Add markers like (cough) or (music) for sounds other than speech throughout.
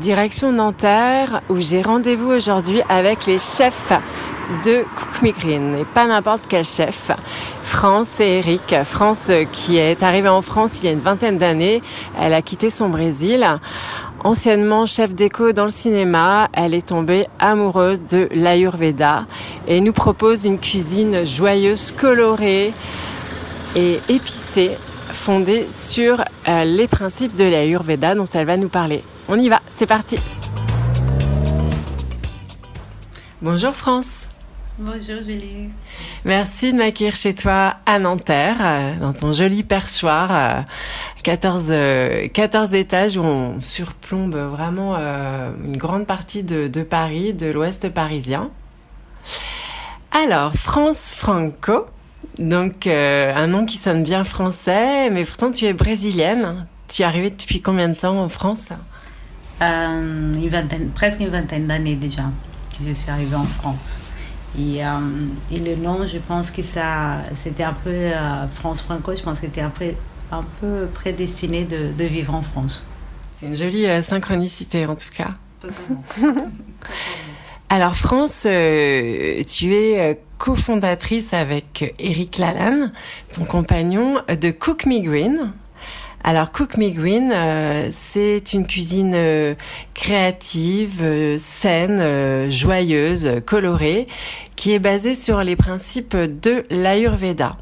Direction Nanterre, où j'ai rendez-vous aujourd'hui avec les chefs de Cook Me Green. Et pas n'importe quel chef. France et Eric. France qui est arrivée en France il y a une vingtaine d'années. Elle a quitté son Brésil. Anciennement chef d'éco dans le cinéma, elle est tombée amoureuse de l'Ayurveda et nous propose une cuisine joyeuse, colorée et épicée, fondée sur euh, les principes de l'Ayurveda dont elle va nous parler. On y va, c'est parti. Bonjour France. Bonjour Julie. Merci de m'accueillir chez toi à Nanterre, euh, dans ton joli perchoir, euh, 14, euh, 14 étages où on surplombe vraiment euh, une grande partie de, de Paris, de l'ouest parisien. Alors, France Franco, donc euh, un nom qui sonne bien français, mais pourtant tu es brésilienne. Tu es arrivée depuis combien de temps en France? Euh, une vingtaine, presque une vingtaine d'années déjà que je suis arrivée en France. Et, euh, et le nom, je pense que ça, c'était un peu euh, France Franco, je pense que c'était un peu, un peu prédestiné de, de vivre en France. C'est une jolie euh, synchronicité en tout cas. (laughs) Alors France, euh, tu es cofondatrice avec Eric Lalanne, ton compagnon, de Cook Me Green. Alors Cook Me Green, euh, c'est une cuisine euh, créative, euh, saine, joyeuse, colorée, qui est basée sur les principes de l'Ayurveda.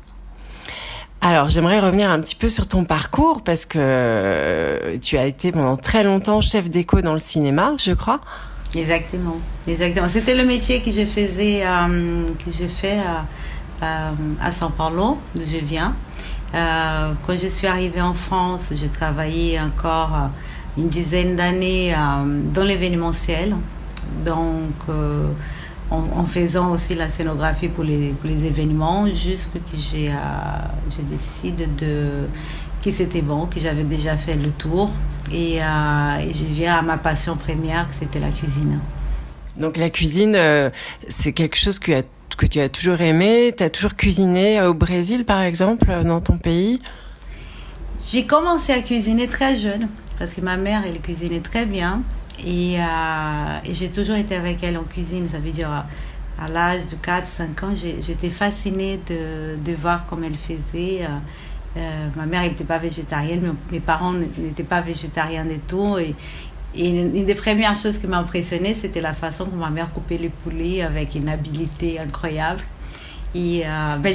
Alors j'aimerais revenir un petit peu sur ton parcours parce que tu as été pendant très longtemps chef d'éco dans le cinéma, je crois. Exactement, exactement. C'était le métier que je faisais, que je fais à São Paulo, d'où je viens. Euh, quand je suis arrivée en France, j'ai travaillé encore euh, une dizaine d'années euh, dans l'événementiel, donc en, faisant aussi la scénographie pour les, événements, jusqu'à que j'ai décidé que c'était bon, que j'avais déjà fait le tour et, et je viens à ma passion première, que c'était la cuisine. Donc la cuisine, c'est quelque chose que, que tu as toujours aimé. Tu as toujours cuisiné au Brésil, par exemple, euh, dans ton pays. J'ai commencé à cuisiner très jeune parce que ma mère, elle cuisinait très bien et, euh, j'ai toujours été avec elle en cuisine. Ça veut dire à, l'âge de 4-5 ans, j'étais fascinée de, voir comment elle faisait. Euh, euh, ma mère n'était pas végétarienne, mes parents n'étaient pas végétariens du tout. Et, une, des premières choses qui m'a impressionnée, c'était la façon dont ma mère coupait le poulet avec une habileté incroyable. Et euh, ben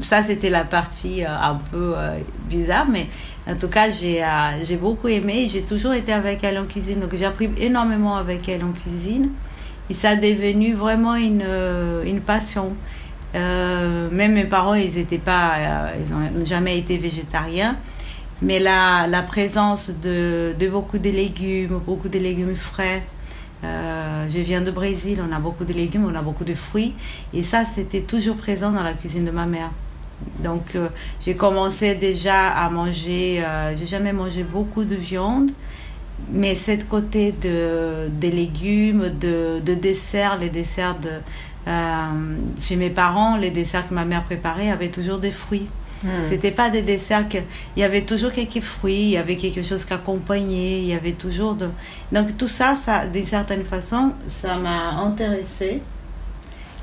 ça, c'était la partie euh, un peu euh, bizarre, mais en tout cas, j'ai beaucoup aimé. J'ai toujours été avec elle en cuisine, donc j'ai appris énormément avec elle en cuisine. Et ça a devenu vraiment une, une passion. Même mes parents, ils étaient pas, ils n'ont jamais été végétariens. Mais la, la présence de, beaucoup de légumes, beaucoup de légumes frais, euh, je viens de Brésil, on a beaucoup de légumes, on a beaucoup de fruits. Et ça, c'était toujours présent dans la cuisine de ma mère. Donc, euh, j'ai commencé déjà à manger, euh, j'ai jamais mangé beaucoup de viande, mais cette côté de, des légumes, de, de desserts, les desserts de, euh, chez mes parents, les desserts que ma mère préparait avaient toujours des fruits. C'était pas des desserts que il y avait toujours quelques fruits, il y avait quelque chose qui accompagnait, il y avait toujours de donc tout ça, ça d'une certaine façon, ça m'a intéressée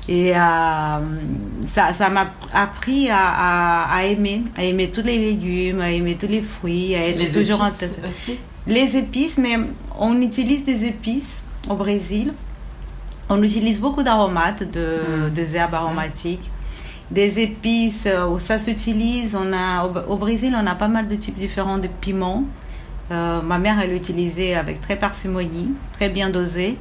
et euh, ça ça m'a appris à, à, à aimer, à aimer tous les légumes, à aimer tous les fruits, à être toujours intéressée. aussi. Les épices, mais on utilise des épices au Brésil. On utilise beaucoup d'aromates, de, Mm. des herbes aromatiques, des épices euh, où ça s'utilise. On a au, au Brésil, on a pas mal de types différents de piments. Euh, ma mère, elle l'utilisait avec très parcimonie, très bien dosé.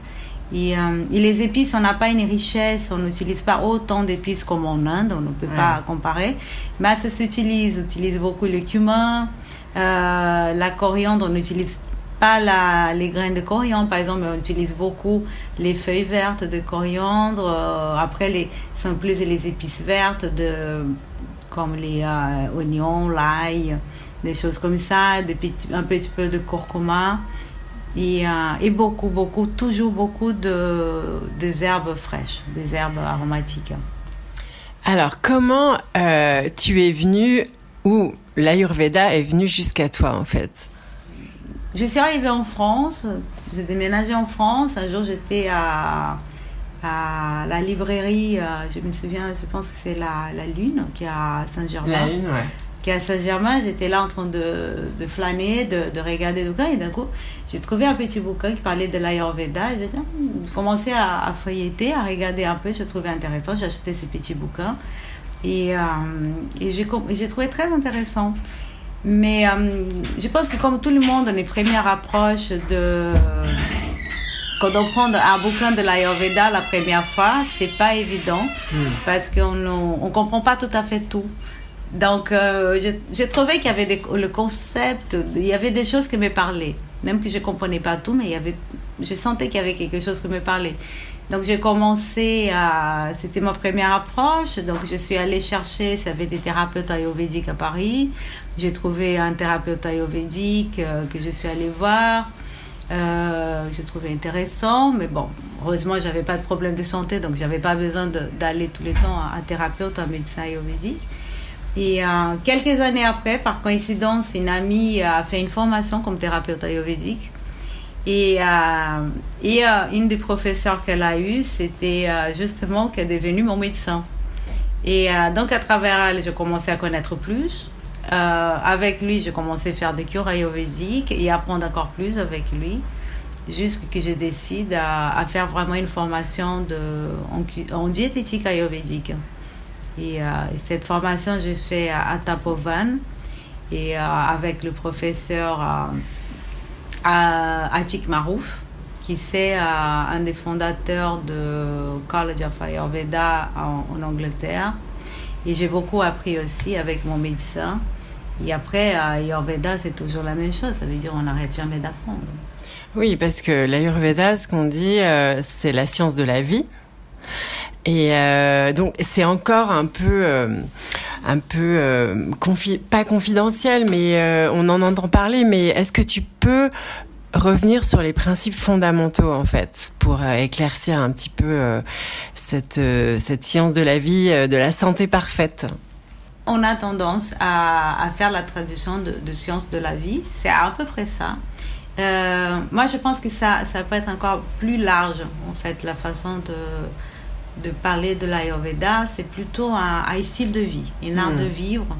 Et, euh, et les épices, on n'a pas une richesse, on n'utilise pas autant d'épices comme en Inde, on ne peut pas comparer. Mais ça s'utilise, on utilise beaucoup le cumin, euh, la coriandre, on utilise pas la, les graines de coriandre. Par exemple, on utilise beaucoup les feuilles vertes de coriandre. Euh, après, les, sont plus les épices vertes de, comme les euh, oignons, l'ail, des choses comme ça, un petit peu de curcuma. Et, euh, et beaucoup, beaucoup, toujours beaucoup de, des herbes fraîches, des herbes aromatiques. Alors, comment tu es venu ou l'Ayurveda est venu jusqu'à toi en fait? Je suis arrivée en France, j'ai déménagé en France. Un jour, j'étais à, à la librairie, euh, je me souviens, je pense que c'est la, la Lune, qui est à Saint-Germain. une, ouais. Qui est à Saint-Germain, j'étais là en train de, de flâner, de, de regarder le bouquin, et d'un coup, j'ai trouvé un petit bouquin qui parlait de l'Ayurveda. et J'ai dit, Hmm, j'ai commencé à, à feuilleter, à regarder un peu, je trouvais intéressant. J'ai acheté ces petits bouquins et, euh, et j'ai trouvé très intéressant. Mais euh, je pense que comme tout le monde, les premières approches de... Quand on prend un bouquin de l'Ayurveda la première fois, c'est pas évident parce qu'on ne comprend pas tout à fait tout. Donc, euh, j'ai- j'ai trouvé qu'il y avait des- le concept, il y avait des choses qui me parlaient. Même que je ne comprenais pas tout, mais il y avait, je sentais qu'il y avait quelque chose qui me parlait. Donc, j'ai commencé à. C'était ma première approche. Donc, je suis allée chercher, ça avait des thérapeutes ayurvédiques à Paris. J'ai trouvé un thérapeute ayurvédique euh, que je suis allée voir. Euh, j'ai trouvé intéressant, mais bon, heureusement, j'avais pas de problème de santé, donc j'avais pas besoin d'aller tous les temps à un thérapeute, à un médecin ayurvédique. Et euh, quelques années après, par coïncidence, une amie a fait une formation comme thérapeute ayurvédique. Et, euh, euh, une des professeurs qu'elle a eue, c'était euh, justement qu'elle est devenue mon médecin. Et donc, à travers elle, j'ai commencé à connaître plus. Avec lui, j'ai commencé à faire des cures ayurvédiques et apprendre encore plus avec lui. Jusqu'à ce que je décide à, faire vraiment une formation de, en, diététique ayurvédique. Et, cette formation, j'ai fait à, à Tapovan et avec le professeur à- Atik Marouf, qui c'est euh, un des fondateurs de College of Ayurveda en, Angleterre. Et j'ai beaucoup appris aussi avec mon médecin. Et après, à Ayurveda, c'est toujours la même chose. Ça veut dire on n'arrête jamais d'apprendre. Oui, parce que l'Ayurveda, ce qu'on dit, euh, c'est la science de la vie. Et euh, donc c'est encore un peu, un peu euh, pas confidentiel, mais euh, on en entend parler. Mais est-ce que tu peux revenir sur les principes fondamentaux en fait pour euh, éclaircir un petit peu cette cette science de la vie, de la santé parfaite? On a tendance à, faire la traduction de, de science de la vie. C'est à peu près ça. Moi, je pense que ça, ça peut être encore plus large, en fait, la façon de, de parler de l'Ayurveda. C'est plutôt un, un style de vie, un art de vivre.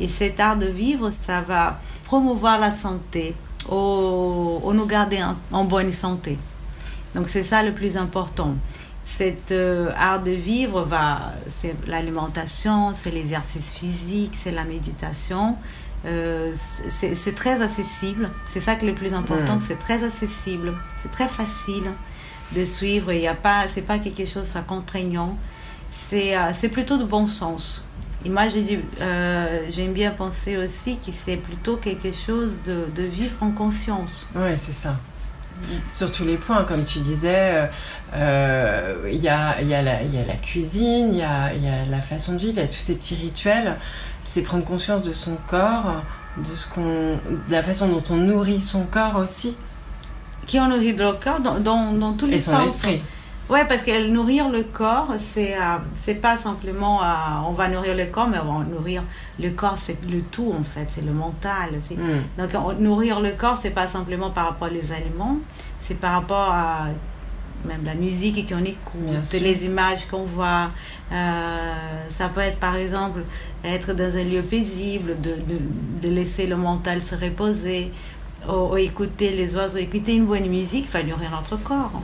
Et cet art de vivre, ça va promouvoir la santé, au, au nous garder en, en bonne santé. Donc, c'est ça le plus important. Cet euh, art de vivre va, c'est l'alimentation, c'est l'exercice physique, c'est la méditation. Euh, c'est très accessible. C'est ça qui est le plus important. Mm. C'est très accessible. C'est très facile de suivre. Il y a pas, c'est pas quelque chose de contraignant. C'est euh, c'est plutôt de bon sens. Et moi, j'ai euh, j'aime bien penser aussi que c'est plutôt quelque chose de, vivre en conscience. Ouais, c'est ça. Sur tous les points, comme tu disais, euh, il y, a, y, y a la cuisine, il y a, la façon de vivre, il y a tous ces petits rituels. C'est prendre conscience de son corps, de, ce de la façon dont on nourrit son corps aussi, Qui ont nourri le corps dans, dans, dans tous les et son sens. esprit. Ouais, parce que nourrir le corps, c'est euh, c'est pas simplement euh, on va nourrir le corps, mais on va nourrir le corps, c'est le tout en fait, c'est le mental. c'est- Mm. Donc on- nourrir le corps, c'est pas simplement par rapport aux aliments, c'est par rapport à même la musique qu'on écoute, les images qu'on voit. Euh, ça peut être par exemple être dans un lieu paisible, de, de, de laisser le mental se reposer, ou, ou écouter les oiseaux, écouter une bonne musique va nourrir notre corps.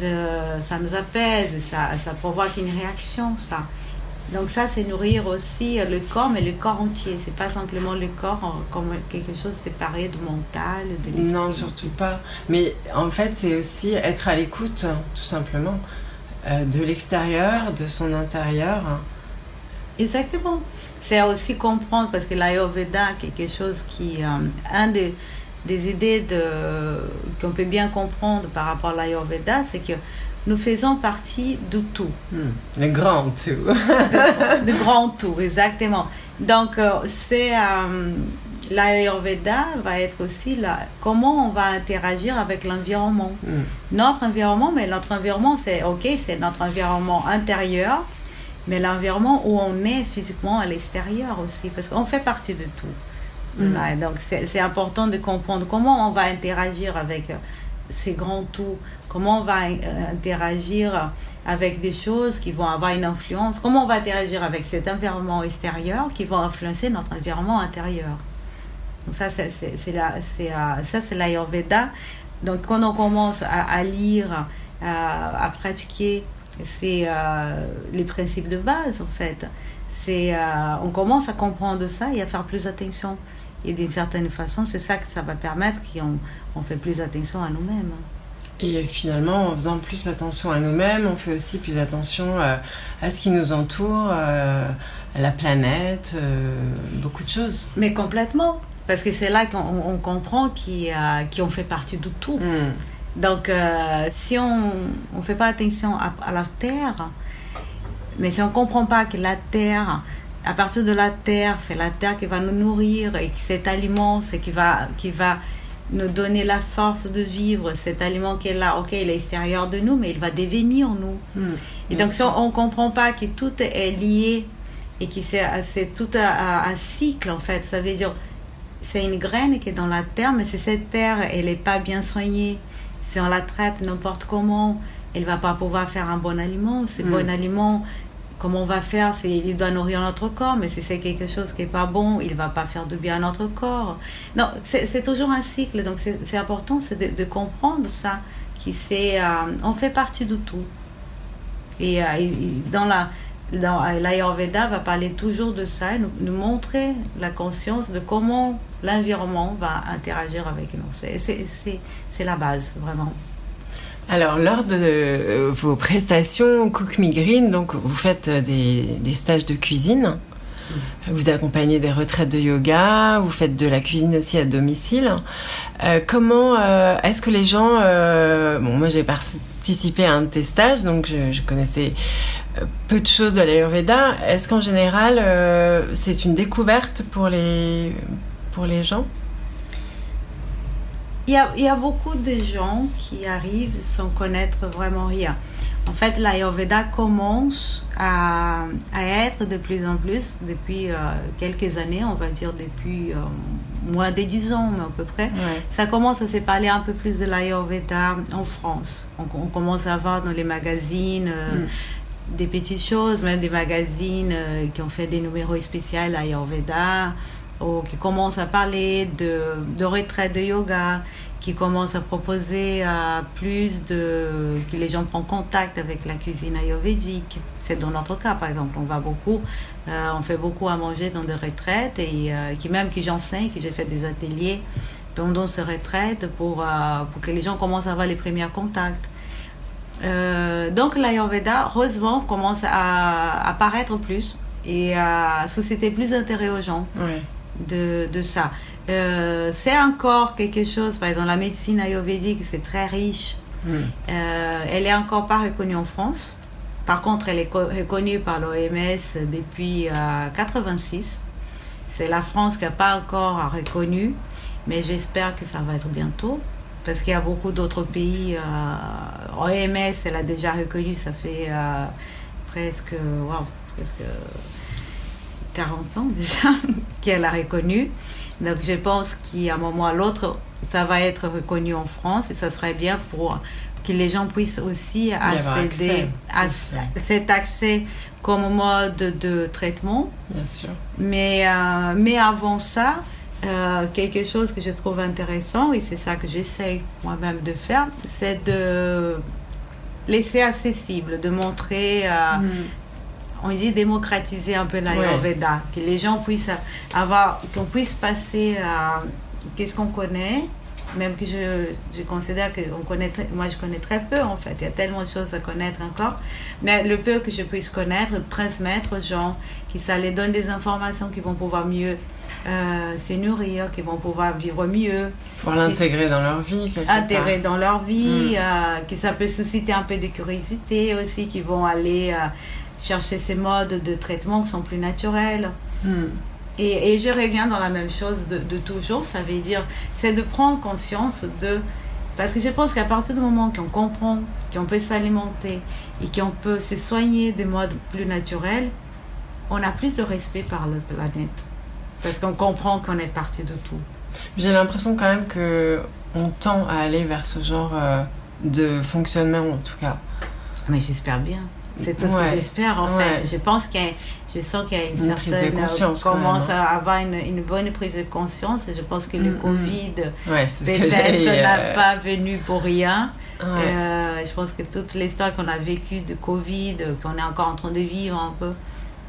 De, ça nous apaise, ça, ça provoque une réaction, ça. Donc ça, c'est nourrir aussi le corps, mais le corps entier. C'est pas simplement le corps euh, comme quelque chose séparé du mental, de l'esprit. Non, surtout pas. Mais en fait, c'est aussi être à l'écoute, tout simplement, euh, de l'extérieur, de son intérieur. Exactement. C'est aussi comprendre, parce que l'Ayurveda, quelque chose qui... euh, un des, des idées de, qu'on peut bien comprendre par rapport à l'Ayurveda, c'est que nous faisons partie de tout. Le grand tout. (laughs) de, grand tout, exactement. Donc, euh, c'est euh, l'Ayurveda va être aussi là. Comment on va interagir avec l'environnement? Hmm. Notre environnement, mais notre environnement, c'est ok, c'est notre environnement intérieur, mais l'environnement où on est physiquement à l'extérieur aussi, parce qu'on fait partie de tout. Mm. Donc c'est important de comprendre comment on va interagir avec euh, ces grands tout, comment on va euh, interagir avec des choses qui vont avoir une influence, comment on va interagir avec cet environnement extérieur qui va influencer notre environnement intérieur. Donc ça, c'est la- euh, l'Ayurveda. Donc quand on commence à, lire, à, pratiquer, c'est les principes de base en fait. On commence à comprendre ça et à faire plus attention. Et d'une certaine façon, c'est ça que ça va permettre qu'on on fait plus attention à nous-mêmes. Et finalement, en faisant plus attention à nous-mêmes, on fait aussi plus attention euh, à ce qui nous entoure, euh, à la planète, euh, beaucoup de choses. Mais complètement. Parce que c'est là qu'on on comprend qu'on on fait partie de tout. Hmm. Donc, si on ne fait pas attention à, à la terre, mais si on ne comprend pas que la terre, à partir de la terre, c'est la terre qui va nous nourrir et cet aliment, c'est qui va, qui va nous donner la force de vivre, cet aliment qui est là, ok, il est extérieur de nous, mais il va devenir nous. Hmm. Et donc, si on ne comprend pas que tout est lié et que c'est c'est tout un, un cycle, en fait, ça veut dire c'est une graine qui est dans la terre, mais si cette terre, elle n'est pas bien soignée, si on la traite n'importe comment, elle va pas pouvoir faire un bon aliment. Ce Mm. bon aliment, comment on va faire Il doit nourrir notre corps, mais si c'est quelque chose qui n'est pas bon, il va pas faire de bien à notre corps. Non, c'est, toujours un cycle, donc c'est, important de, de comprendre ça, qui c'est, euh, on fait partie de tout. Et, euh, et- dans la dans l'Ayurveda va parler toujours de ça, nous, nous montrer la conscience de comment l'environnement va interagir avec nous. C'est la base, vraiment. Alors, lors de euh, vos prestations Cook Me Green, donc vous faites euh, des, des stages de cuisine, vous accompagnez des retraites de yoga, vous faites de la cuisine aussi à domicile. Euh, comment euh, est-ce que les gens, euh, bon, moi j'ai participé à un de tes stages, donc je, je connaissais peu de choses de l'Ayurveda. Est-ce qu'en général c'est une découverte pour les pour les gens? Il y, a, il y a beaucoup de gens qui arrivent sans connaître vraiment rien. En fait, l'Ayurveda commence à, à être de plus en plus, depuis euh, quelques années, on va dire depuis euh, moins de 10 ans mais à peu près, Ouais. ça commence à se parler un peu plus de l'Ayurveda en France. On, on commence à voir dans les magazines euh, Mm. des petites choses, même des magazines euh, qui ont fait des numéros spéciaux Ayurveda, ou qui commencent à parler de, de retraite de yoga, qui commencent à proposer euh, plus de... que les gens prennent contact avec la cuisine ayurvédique. C'est dans notre cas, par exemple. On va beaucoup, euh, on fait beaucoup à manger dans des retraites et euh, qui même que j'enseigne, que j'ai fait des ateliers pendant ces retraites pour, pour que les gens commencent à avoir les premiers contacts. Donc l'Ayurveda, heureusement, commence à apparaître plus et à susciter plus d'intérêt aux gens. De, de ça. Euh, c'est encore quelque chose, par exemple, la médecine ayurvédique, c'est très riche. Mm. Euh, elle est encore pas reconnue en France. Par contre, elle est co- reconnue par l'OMS depuis 1986. C'est la France qui n'a pas encore reconnu, mais j'espère que ça va être bientôt. Parce qu'il y a beaucoup d'autres pays. euh, OMS, elle a déjà reconnu, ça fait euh, presque, presque 40 ans déjà (laughs) qu'elle a reconnu. Donc je pense qu'à un moment ou à l'autre, ça va être reconnu en France et ça serait bien pour que les gens puissent aussi accéder à cet accès comme mode de traitement. Bien sûr. Mais, euh, mais avant ça, euh, quelque chose que je trouve intéressant, et c'est ça que j'essaye moi-même de faire, c'est de laisser accessible, de montrer, euh, Mm. On dit démocratiser un peu l'Ayurveda, que les gens puissent avoir, qu'on puisse passer à qu'est-ce qu'on connaît, même que je, je considère que on connaît, moi je connais très peu en fait, il y a tellement de choses à connaître encore, mais le peu que je puisse connaître, transmettre aux gens, que ça les donne des informations qui vont pouvoir mieux euh, se nourrir, qui vont pouvoir vivre mieux, Pour l'intégrer dans leur vie, quelque intégrer dans leur vie, Mm. euh, que ça peut susciter un peu de curiosité aussi, qui vont aller euh, chercher ces modes de traitement qui sont plus naturels. Hmm. Et, et je reviens dans la même chose de, de toujours, ça veut dire, c'est de prendre conscience de... Parce que je pense qu'à partir du moment qu'on comprend qu'on peut s'alimenter et qu'on peut se soigner de modes plus naturels, on a plus de respect par la planète. Parce qu'on comprend qu'on est parti de tout. J'ai l'impression quand même que on tend à aller vers ce genre euh, de fonctionnement, en tout cas. Mais j'espère bien. C'est tout ce que j'espère en Ouais. fait. Je pense qu'il y a- je sens qu'il y a une, Une prise de certaine conscience, quand commence même, hein. à avoir une, une bonne prise de conscience. Je pense que le Mm, mm. Covid Ouais, que peut-être n'a euh, pas venu pour rien. Euh, je pense que toute l'histoire qu'on a vécue de Covid, euh, qu'on est encore en train de vivre un peu,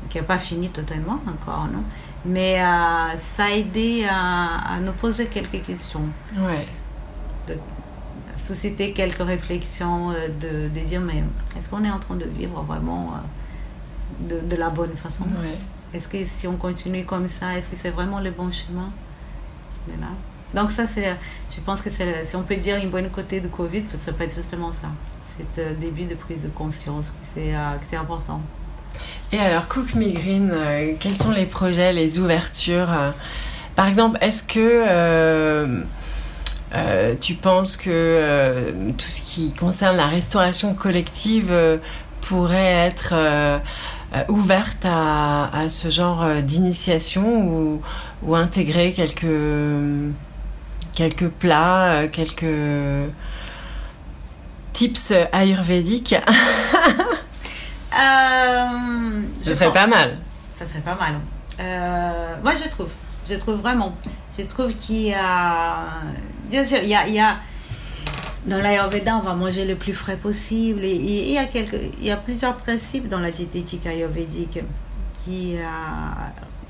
qui n'a pas fini totalement encore, non? Mais euh, ça a aidé à, à nous poser quelques questions, ouais. À susciter quelques réflexions, euh, de, de dire mais est-ce qu'on est en train de vivre vraiment euh, de, de la bonne façon? Ouais. Est-ce que si on continue comme ça, est-ce que c'est vraiment le bon chemin. Donc ça, c'est, je pense que c'est, si on peut dire une bonne côté de Covid, ça peut être justement ça. C'est un début de prise de conscience, c'est, euh, c'est important. Et alors, Cook Me Green, euh, quels sont les projets, les ouvertures euh, Par exemple, est-ce que euh, euh, tu penses que euh, tout ce qui concerne la restauration collective euh, pourrait être ouverte à, à ce genre d'initiation ou, ou intégrer quelques, quelques plats, quelques tips ayurvédiques? (laughs) Ce serait pense- pas mal. Ça serait pas mal. Moi, je trouve. Je trouve vraiment. Je trouve qu'il y a. Bien sûr, il y a. y a- dans l'Ayurveda, on va manger le plus frais possible. Et, il, y a quelques, il y a plusieurs principes dans la diététique ayurvédique qui. Il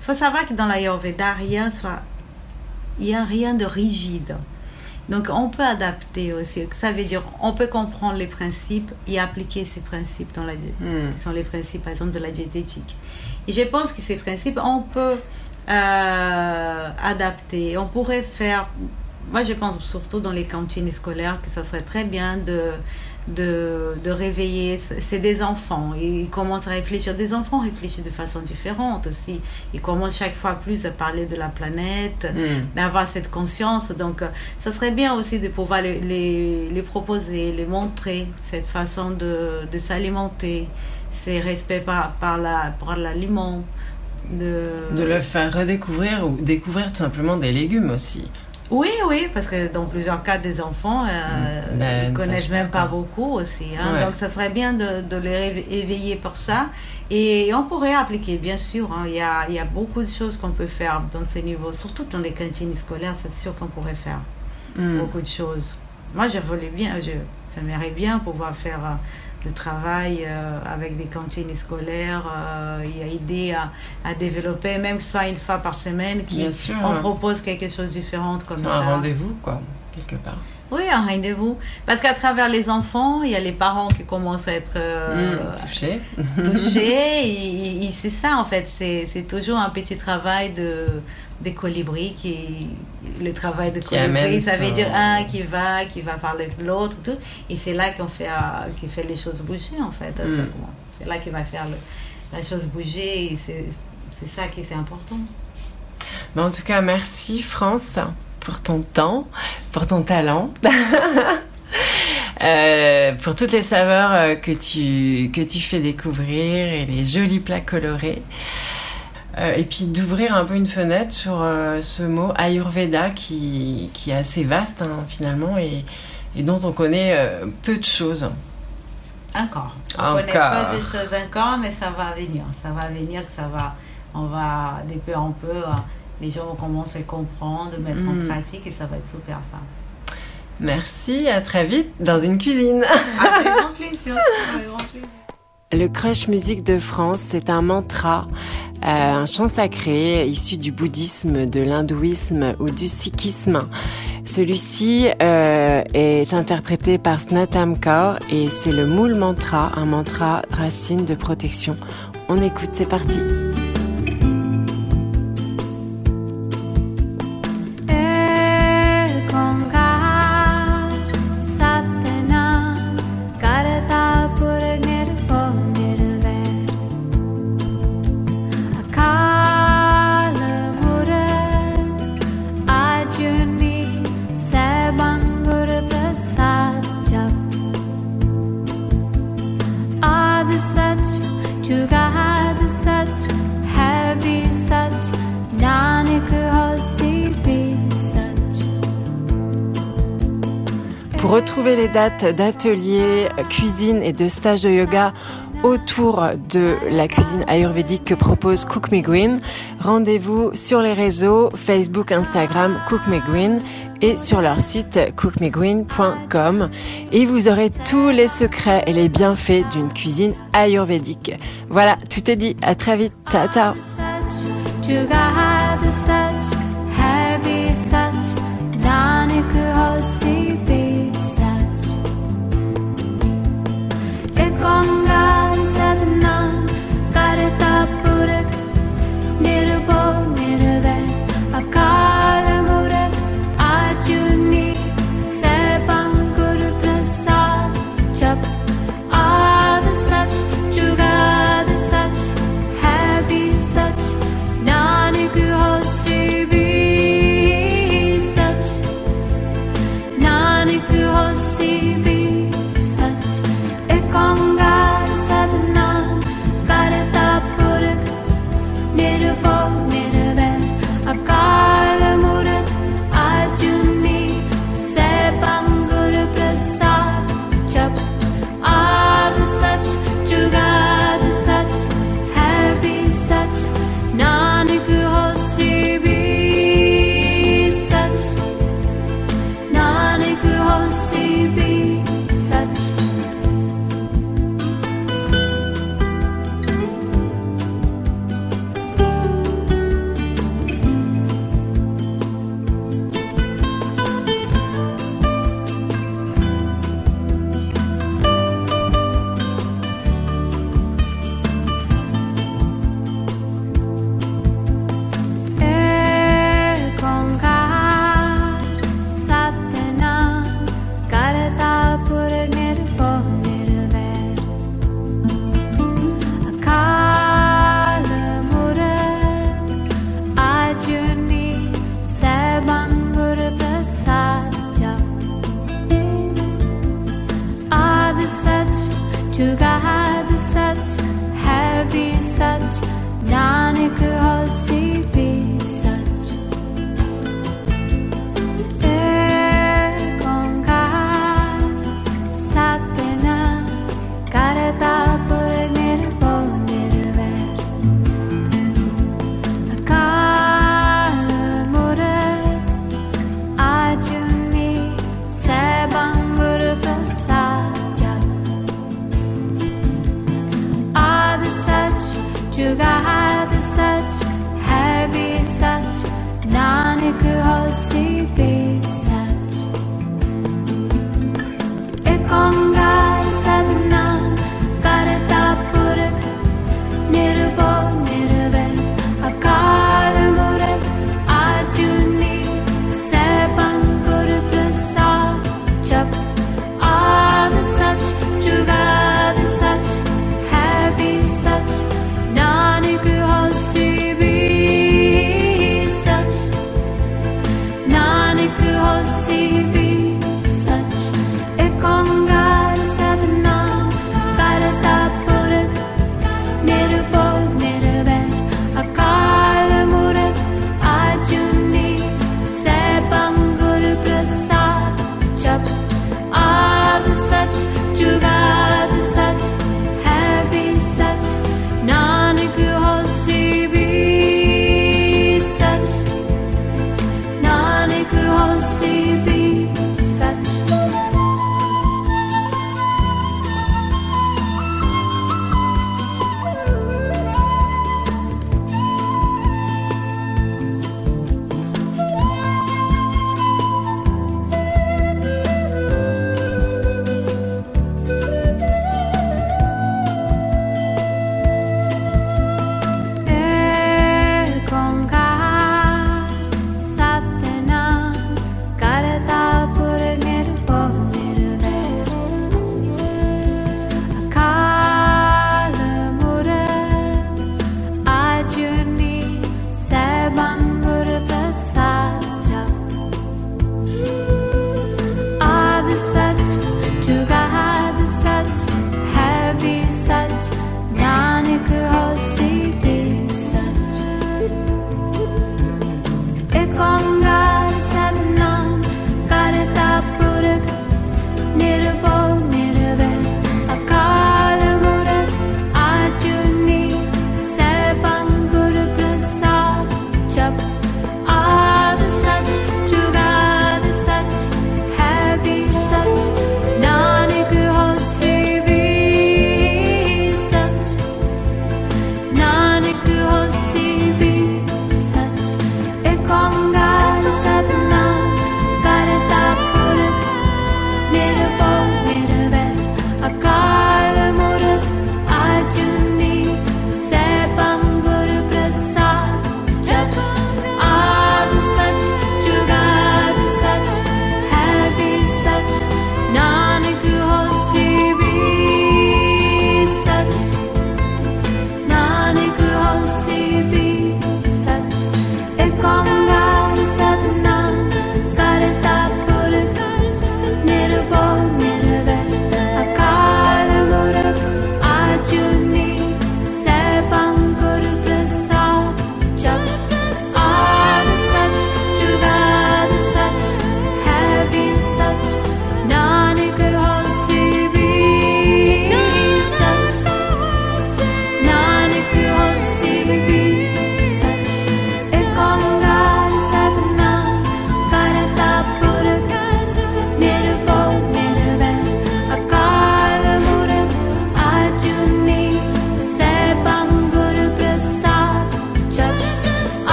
faut savoir que dans l'Ayurveda, rien soit. Il n'y a rien de rigide. Donc, on peut adapter aussi. Ça veut dire, on peut comprendre les principes et appliquer ces principes dans la Hmm. qui sont les principes, par exemple, de la diététique. Et je pense que ces principes, on peut euh, adapter. On pourrait faire, moi je pense surtout dans les cantines scolaires, que ça serait très bien de, de, de réveiller. C'est des enfants. Ils commencent à réfléchir. Des enfants réfléchissent de façon différente aussi. Ils commencent chaque fois plus à parler de la planète Hmm. d'avoir cette conscience. Donc, ça serait bien aussi de pouvoir les, les, les proposer, les montrer, cette façon de, de s'alimenter, ces respects par, par la- par l'aliment. De... De le faire redécouvrir ou découvrir tout simplement des légumes aussi. Oui, oui, parce que dans plusieurs cas, des enfants, euh, Mm. Ben, ne connaissent sachent même pas. pas beaucoup aussi. hein. Ouais. Donc, ça serait bien de, de les éveiller pour ça. Et on pourrait appliquer, bien sûr. hein. Il, y a, il y a beaucoup de choses qu'on peut faire dans ces niveaux, surtout dans les cantines scolaires, c'est sûr qu'on pourrait faire. Hmm. beaucoup de choses. Moi, je voulais bien, je, ça m'aimerait bien pouvoir faire euh, le travail euh, avec des cantines scolaires euh, et aider à, à développer, même soit une fois par semaine, qui Bien sûr. on propose quelque chose de différent comme ça. un rendez-vous, quoi, quelque part. Oui, un rendez-vous. Parce qu'à travers les enfants, il y a les parents qui commencent à être euh, Hmm, touché. touchés. et, et (laughs) c'est ça, en fait. C'est toujours un petit travail de, des colibris qui. Le travail de colibri, ça veut dire un qui va, qui va parler avec l'autre, tout. Et c'est là qu'on fait, euh, qui fait les choses bouger, en fait. Mm. C'est là qu'il va faire le- la chose bouger. Et c'est c'est ça qui est important. Mais en tout cas, merci France pour ton temps, pour ton talent. (laughs) Euh, pour toutes les saveurs euh, que tu, que tu fais découvrir et les jolis plats colorés. Euh, et puis d'ouvrir un peu une fenêtre sur euh, ce mot Ayurveda qui, qui est assez vaste hein, finalement et, et dont on connaît euh, peu de choses. Encore. On Encore. connaît pas de choses encore, mais ça va venir. Ça va venir, que ça va. On va, de peu en peu, les gens vont commencer à comprendre, mettre Mm. en pratique et ça va être super ça. Merci, à très vite dans une cuisine. Avec (laughs) grand plaisir. Avec grand plaisir. Le Crush Musique de France, c'est un mantra, euh, un chant sacré issu du bouddhisme, de l'hindouisme ou du sikhisme. Celui-ci euh, est interprété par Snatam Kaur et c'est le Moule Mantra, un mantra racine de protection. On écoute, c'est parti. Dates d'ateliers, cuisine et de stages de yoga autour de la cuisine ayurvédique que propose Cook Me Green, rendez-vous sur les réseaux Facebook, Instagram Cook Me Green et sur leur site cookmegreen.com et vous aurez tous les secrets et les bienfaits d'une cuisine ayurvédique. Voilà, tout est dit. À très vite. Ciao, ciao.